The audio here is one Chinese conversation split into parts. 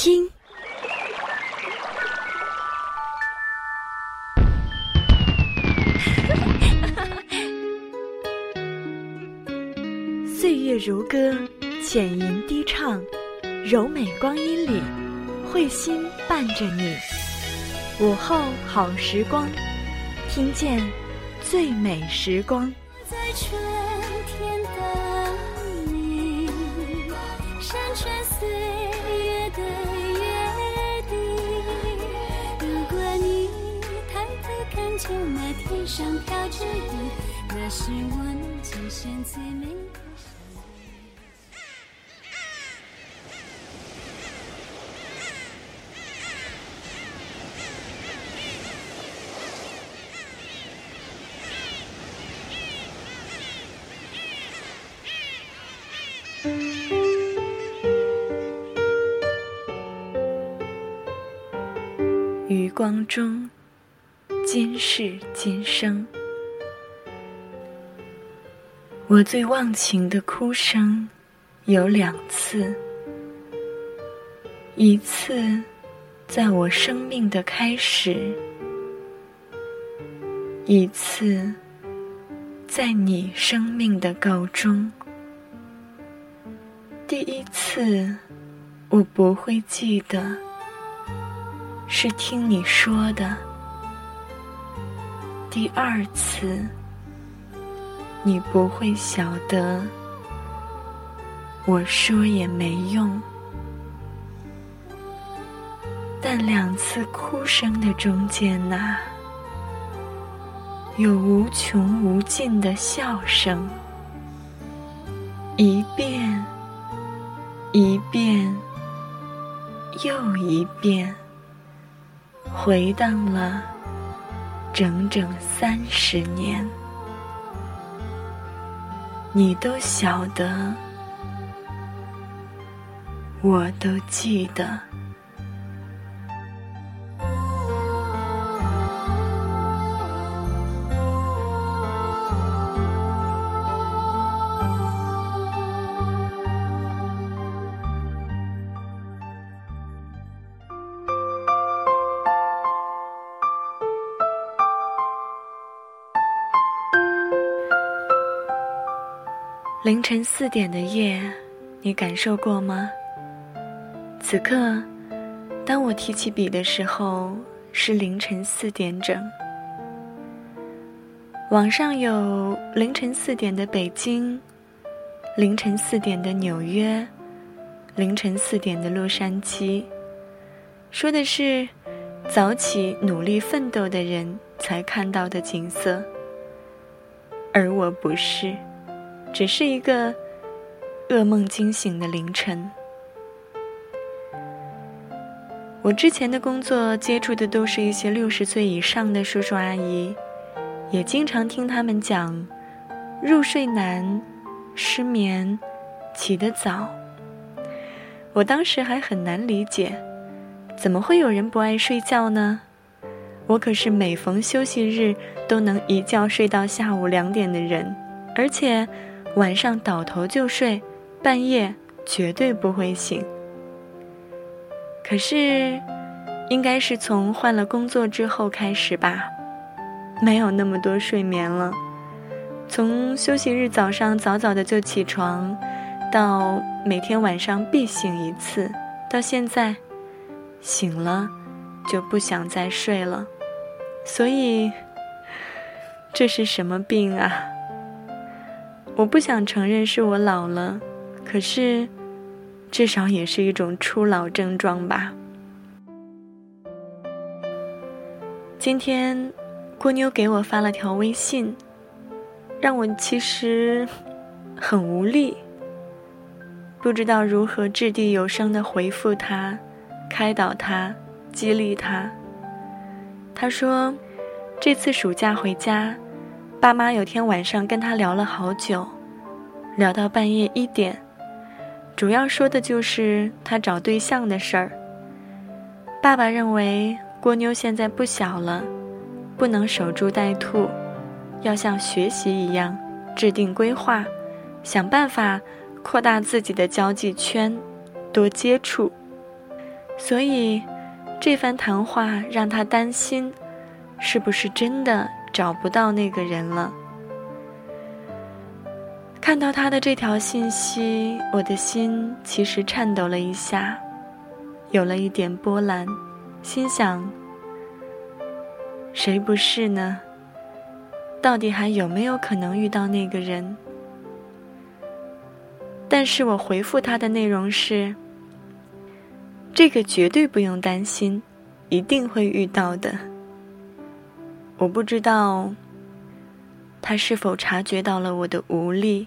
听。岁月如歌，浅吟低唱，柔美光阴里，慧心伴着你。午后好时光，听见最美时光。在春天等你，山川岁看见那天上飘着云，那是我能见现最美的声音。余光中，今世今生。我最忘情的哭声有两次，一次在我生命的开始，一次在你生命的告终。第一次，我不会记得。是听你说的。第二次，你不会晓得，我说也没用。但两次哭声的中间呐、有无穷无尽的笑声，一遍，一遍，又一遍。回荡了整整三十年，你都晓得，我都记得。凌晨四点的夜，你感受过吗？此刻，当我提起笔的时候，是凌晨四点整。网上有凌晨四点的北京，凌晨四点的纽约，凌晨四点的洛杉矶，说的是早起努力奋斗的人才看到的景色，而我不是。只是一个噩梦惊醒的凌晨。我之前的工作接触的都是一些六十岁以上的叔叔阿姨，也经常听他们讲入睡难、失眠、起得早。我当时还很难理解，怎么会有人不爱睡觉呢？我可是每逢休息日都能一觉睡到下午两点的人，而且。晚上倒头就睡，半夜绝对不会醒。可是，应该是从换了工作之后开始吧，没有那么多睡眠了。从休息日早上早早的就起床，到每天晚上必醒一次，到现在，醒了就不想再睡了。所以，这是什么病啊？我不想承认是我老了，可是，至少也是一种初老症状吧。今天，郭妞给我发了条微信，让我其实很无力，不知道如何掷地有声的回复她，开导她，激励她。她说，这次暑假回家。爸妈有天晚上跟他聊了好久，聊到半夜一点，主要说的就是他找对象的事儿。爸爸认为郭妞现在不小了，不能守株待兔，要像学习一样制定规划，想办法扩大自己的交际圈，多接触。所以这番谈话让他担心，是不是真的找不到那个人了。看到他的这条信息，我的心其实颤抖了一下，有了一点波澜，心想：谁不是呢？到底还有没有可能遇到那个人？但是我回复他的内容是：这个绝对不用担心，一定会遇到的。我不知道他是否察觉到了我的无力。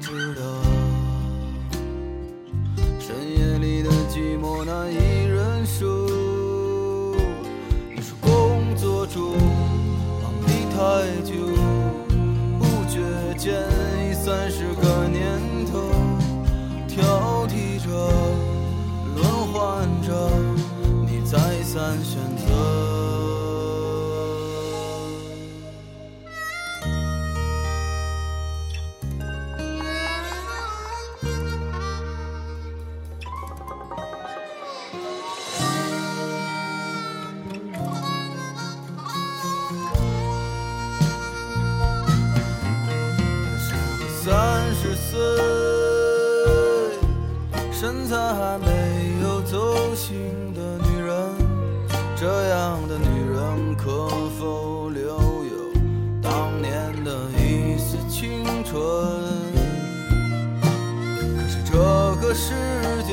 知他还没有走心的女人，这样的女人可否留有当年的一丝青春？可是这个世界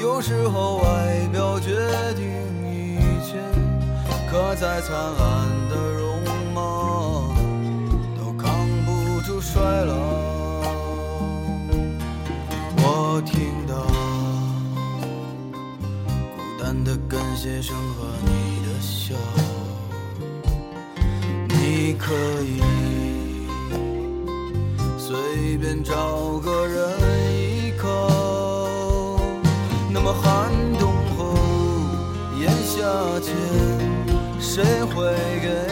有时候外表决定一切，可再灿烂的容貌都扛不住衰老。感谢声和你的笑，你可以随便找个人依靠。那么寒冬后，炎夏前。谁会给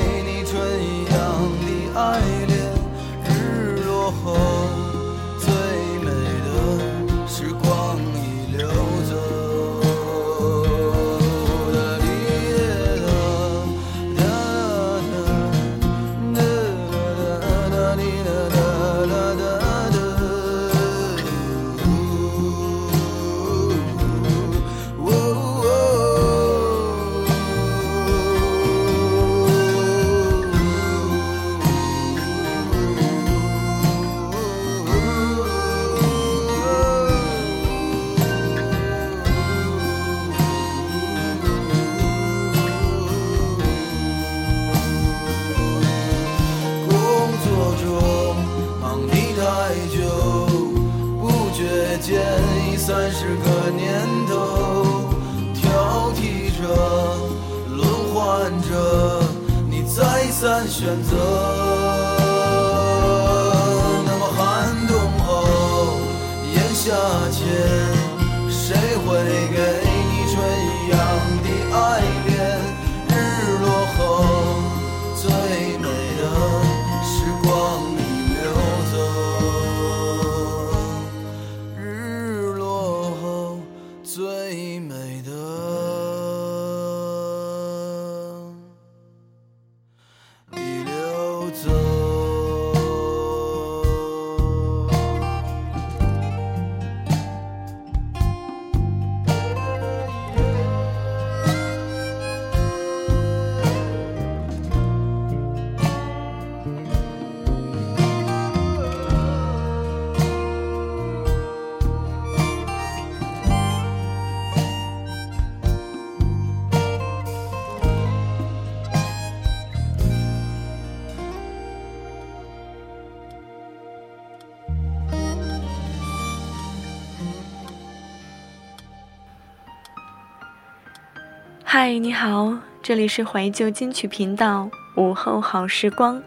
嗨，你好，这里是怀旧金曲频道午后好时光，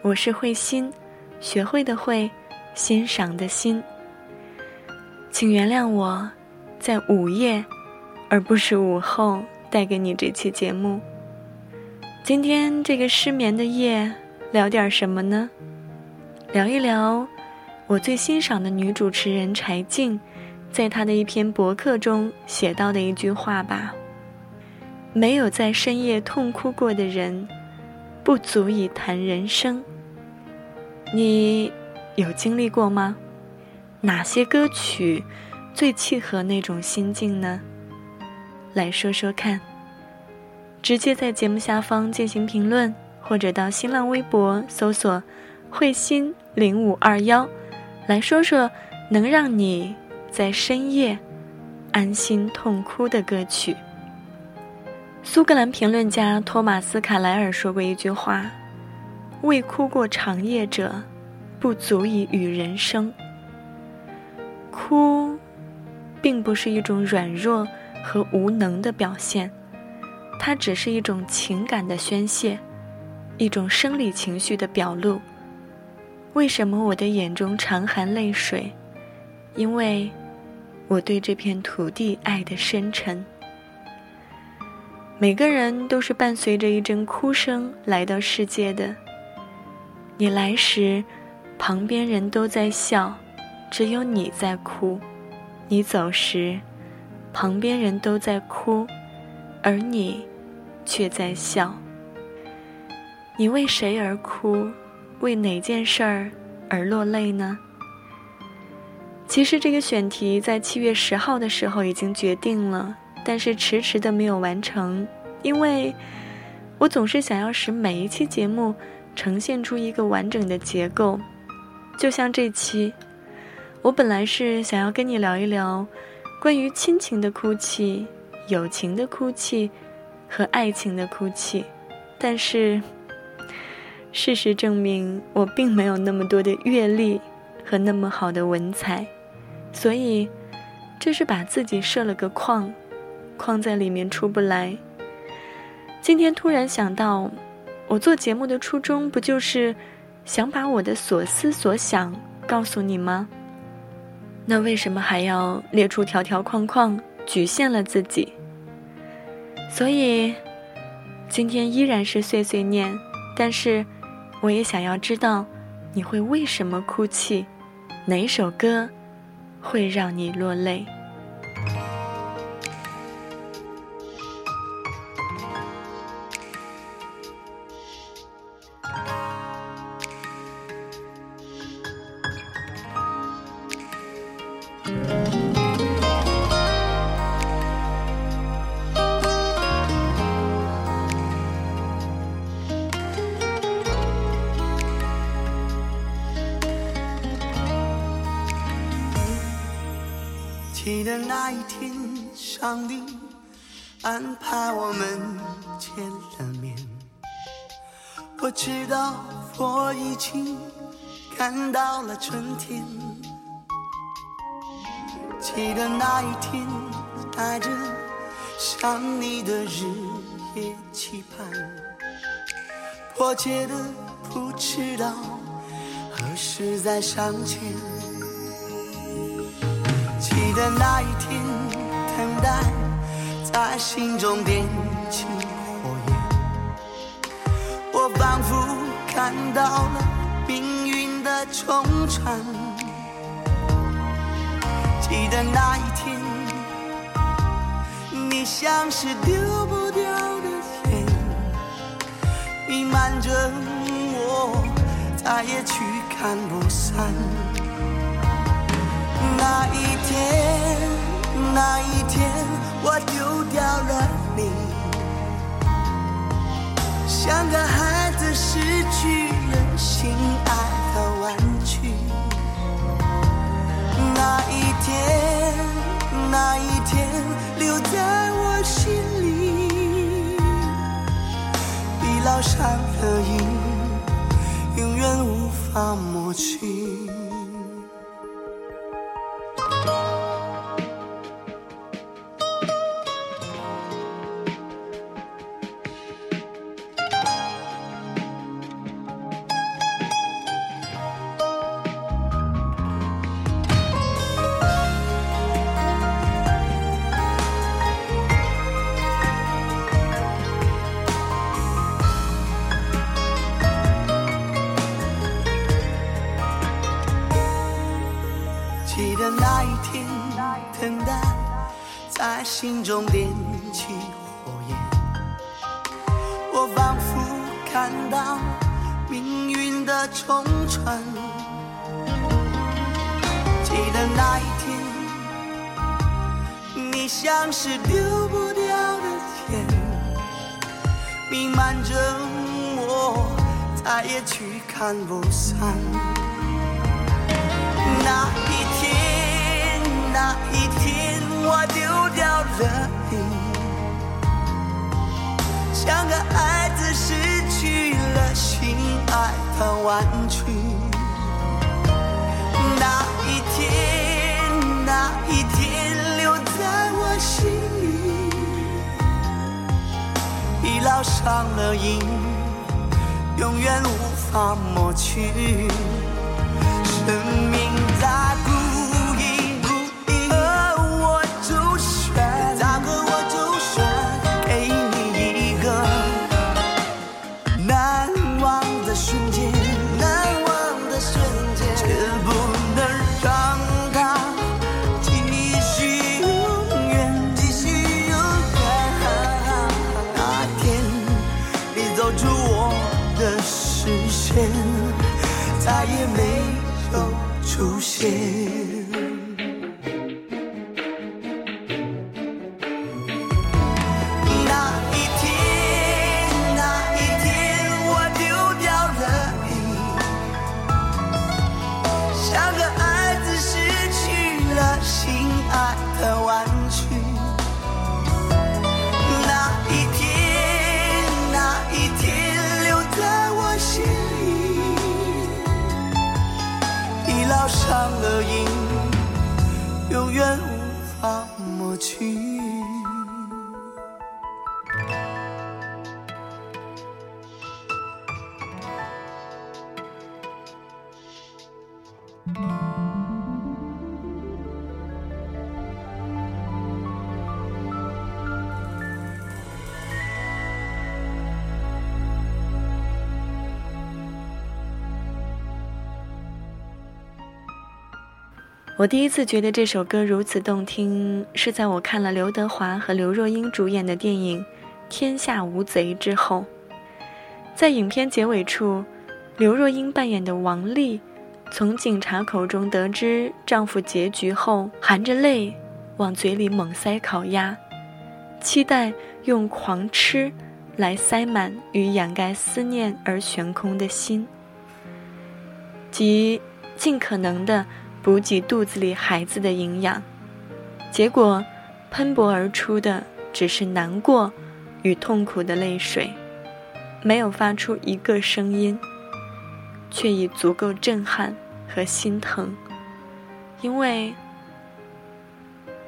我是慧心，学会的会，欣赏的心。请原谅我，在午夜，而不是午后，带给你这期节目。今天这个失眠的夜，聊点什么呢？聊一聊我最欣赏的女主持人柴静，在她的一篇博客中写到的一句话吧。没有在深夜痛哭过的人，不足以谈人生。你有经历过吗？哪些歌曲最契合那种心境呢？来说说看。直接在节目下方进行评论，或者到新浪微博搜索“慧心零五二幺”，来说说能让你在深夜安心痛哭的歌曲。苏格兰评论家托马斯·卡莱尔说过一句话：“未哭过长夜者，不足以与人生。”哭，并不是一种软弱和无能的表现，它只是一种情感的宣泄，一种生理情绪的表露。为什么我的眼中常含泪水？因为，我对这片土地爱的深沉。每个人都是伴随着一阵哭声来到世界的。你来时，旁边人都在笑，只有你在哭；你走时，旁边人都在哭，而你却在笑。你为谁而哭？为哪件事儿而落泪呢？其实这个选题在七月十号的时候已经决定了。但是迟迟的没有完成，因为我总是想要使每一期节目呈现出一个完整的结构。就像这期，我本来是想要跟你聊一聊关于亲情的哭泣、友情的哭泣和爱情的哭泣，但是事实证明我并没有那么多的阅历和那么好的文采，所以这是把自己设了个框。框在里面出不来。今天突然想到，我做节目的初衷不就是想把我的所思所想告诉你吗？那为什么还要列出条条框框，局限了自己？所以，今天依然是碎碎念，但是我也想要知道你会为什么哭泣，哪首歌会让你落泪？记得那一天，带着想你的日夜期盼，迫切的不知道何时再相见。记得那一天，等待在心中点起火焰，我仿佛看到了命运的冲传。记得那一天，你像是丢不掉的烟，弥漫着我，再也驱赶不散。那一天，那一天，我丢掉了你，像个孩子失去了心爱那一天，那一天，你像是丢不掉的天，弥漫着我，再也去看不散。那一天，那一天，我丢掉了你，像个孩子失去了心爱的玩具。那一天，一天，留在我心里，已烙上了印，永远无法抹去。生命在我第一次觉得这首歌如此动听，是在我看了刘德华和刘若英主演的电影《天下无贼》之后。在影片结尾处，刘若英扮演的王丽，从警察口中得知丈夫结局后，含着泪往嘴里猛塞烤鸭，期待用狂吃来塞满与掩盖思念而悬空的心，即尽可能的。补给肚子里孩子的营养，结果喷薄而出的只是难过与痛苦的泪水，没有发出一个声音，却已足够震撼和心疼，因为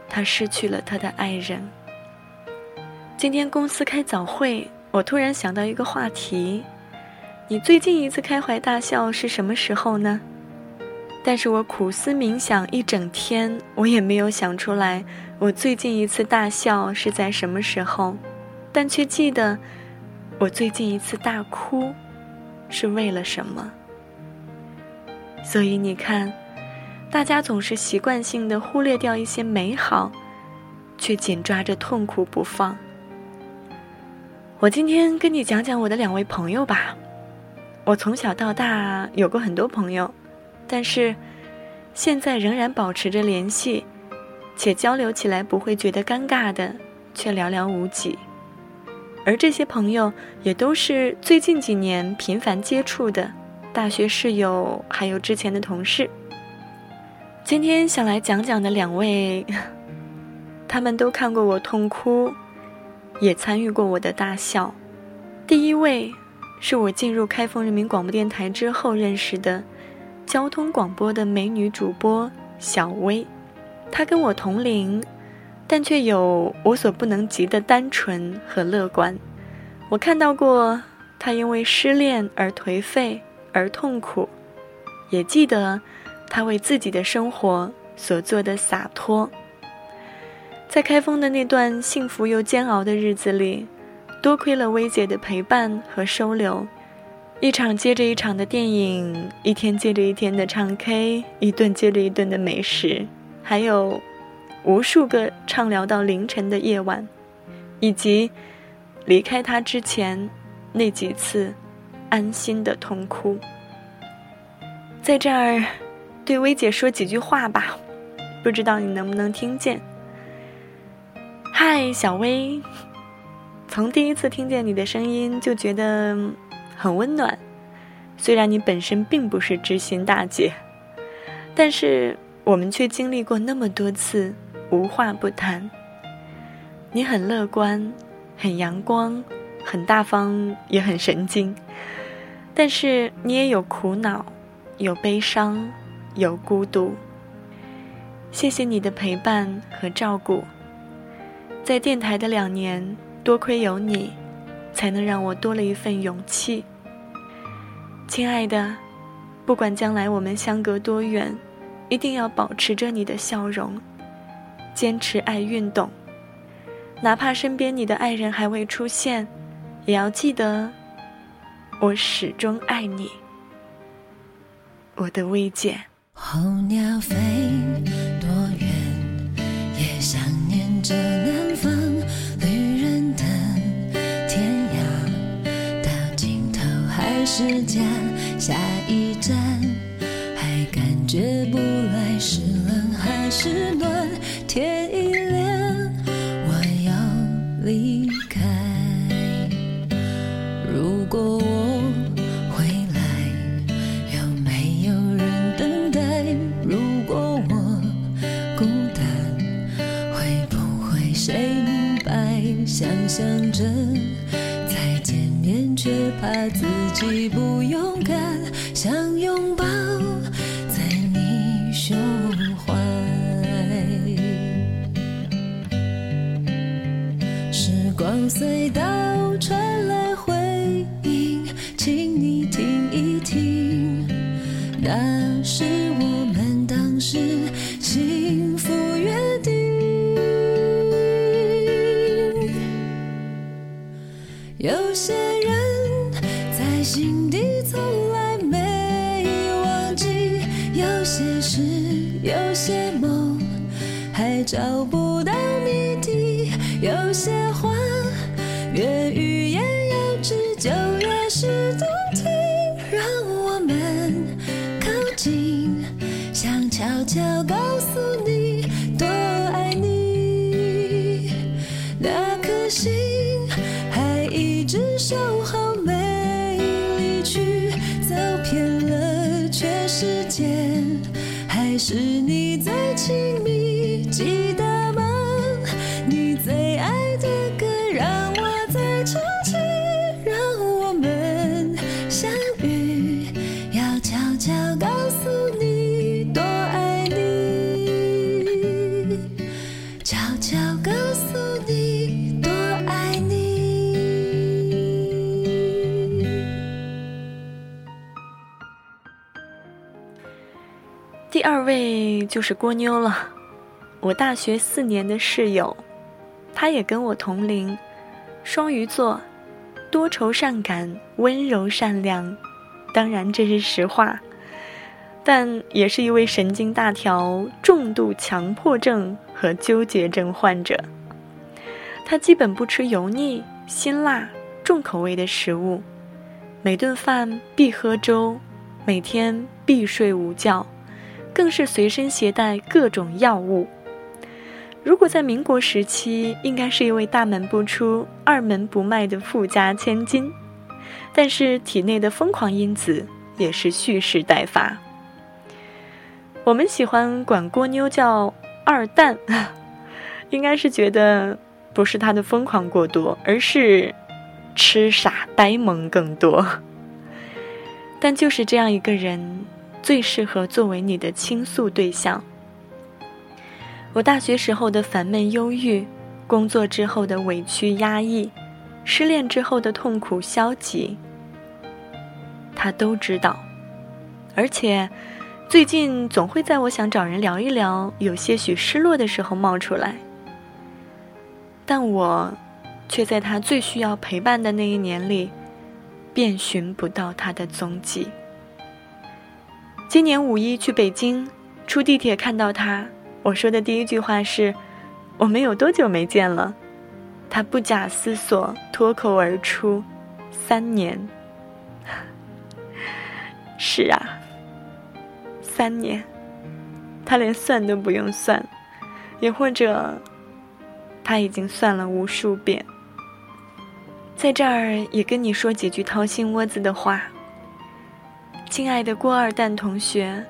他失去了他的爱人。今天公司开早会，我突然想到一个话题：你最近一次开怀大笑是什么时候呢？但是我苦思冥想一整天，我也没有想出来我最近一次大笑是在什么时候，但却记得我最近一次大哭是为了什么。所以你看，大家总是习惯性的忽略掉一些美好，却紧抓着痛苦不放。我今天跟你讲讲我的两位朋友吧。我从小到大有过很多朋友。但是，现在仍然保持着联系，且交流起来不会觉得尴尬的，却寥寥无几。而这些朋友也都是最近几年频繁接触的大学室友，还有之前的同事。今天想来讲讲的两位，他们都看过我痛哭，也参与过我的大笑。第一位是我进入开封人民广播电台之后认识的。交通广播的美女主播小薇，她跟我同龄，但却有我所不能及的单纯和乐观。我看到过她因为失恋而颓废而痛苦，也记得他为自己的生活所做的洒脱。在开封的那段幸福又煎熬的日子里，多亏了薇姐的陪伴和收留，一场接着一场的电影，一天接着一天的唱 K，一顿接着一顿的美食，还有无数个畅聊到凌晨的夜晚，以及离开他之前那几次安心的痛哭。在这儿，对薇姐说几句话吧，不知道你能不能听见？嗨，小薇，从第一次听见你的声音就觉得。很温暖，虽然你本身并不是知心大姐，但是我们却经历过那么多次无话不谈。你很乐观，很阳光，很大方，也很神经，但是你也有苦恼，有悲伤，有孤独。谢谢你的陪伴和照顾，在电台的两年，多亏有你。才能让我多了一份勇气，亲爱的，不管将来我们相隔多远，一定要保持着你的笑容，坚持爱运动，哪怕身边你的爱人还未出现，也要记得，我始终爱你我的未见。候鸟飞多远也想念着南方旅人的天涯。到尽头还是家下一站。己不勇敢，想拥抱在你胸怀。时光隧道穿位就是郭妞了，我大学四年的室友，她也跟我同龄，双鱼座，多愁善感，温柔善良，当然这是实话，但也是一位神经大条、重度强迫症和纠结症患者。她基本不吃油腻、辛辣、重口味的食物，每顿饭必喝粥，每天必睡午觉。更是随身携带各种药物。如果在民国时期，应该是一位大门不出、二门不迈的富家千金，但是体内的疯狂因子也是蓄势待发。我们喜欢管郭妞叫二蛋，应该是觉得不是她的疯狂过多，而是痴傻呆萌更多。但就是这样一个人。最适合作为你的倾诉对象。我大学时候的烦闷忧郁，工作之后的委屈压抑，失恋之后的痛苦消极，他都知道。而且，最近总会在我想找人聊一聊，有些许失落的时候冒出来。但我，却在他最需要陪伴的那一年里，遍寻不到他的踪迹。今年五一去北京，出地铁看到他，我说的第一句话是：“我们有多久没见了？”他不假思索脱口而出：“三年。”是啊，三年，他连算都不用算，也或者他已经算了无数遍。在这儿也跟你说几句掏心窝子的话，亲爱的郭二蛋同学，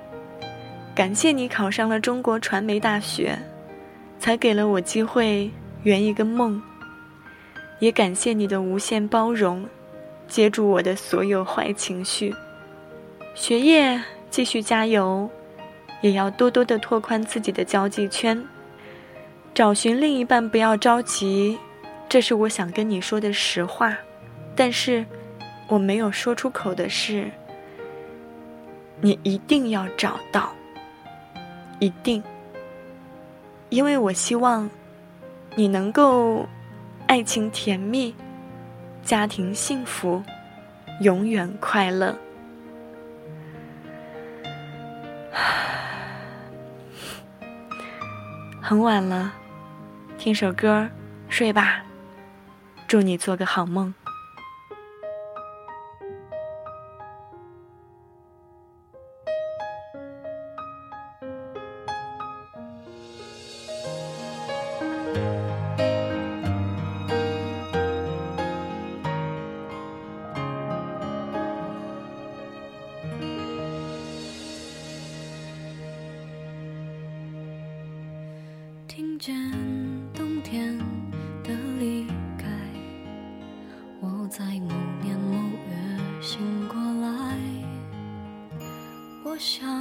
感谢你考上了中国传媒大学，才给了我机会圆一个梦。也感谢你的无限包容，接住我的所有坏情绪。学业继续加油，也要多多的拓宽自己的交际圈。找寻另一半不要着急，这是我想跟你说的实话。但是，我没有说出口的是，你一定要找到，一定，因为我希望你能够爱情甜蜜，家庭幸福，永远快乐。很晚了，听首歌，睡吧。祝你做个好梦。我想，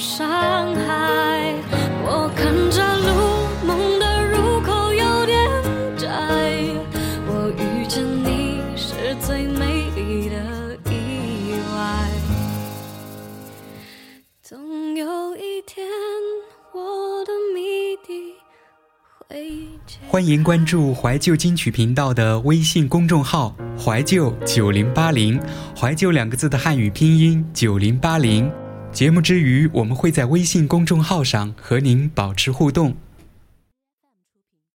伤害。我看着路，梦的入口有点窄。我遇见你是最美丽的意外。总有一天，我的谜底会解欢迎关注怀旧金曲频道的微信公众号“怀旧九零八零”，怀旧两个字的汉语拼音九零八零。节目之余，我们会在微信公众号上和您保持互动。